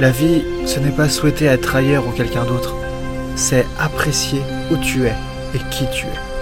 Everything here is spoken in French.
La vie, ce n'est pas souhaiter être ailleurs ou quelqu'un d'autre, c'est apprécier où tu es et qui tu es.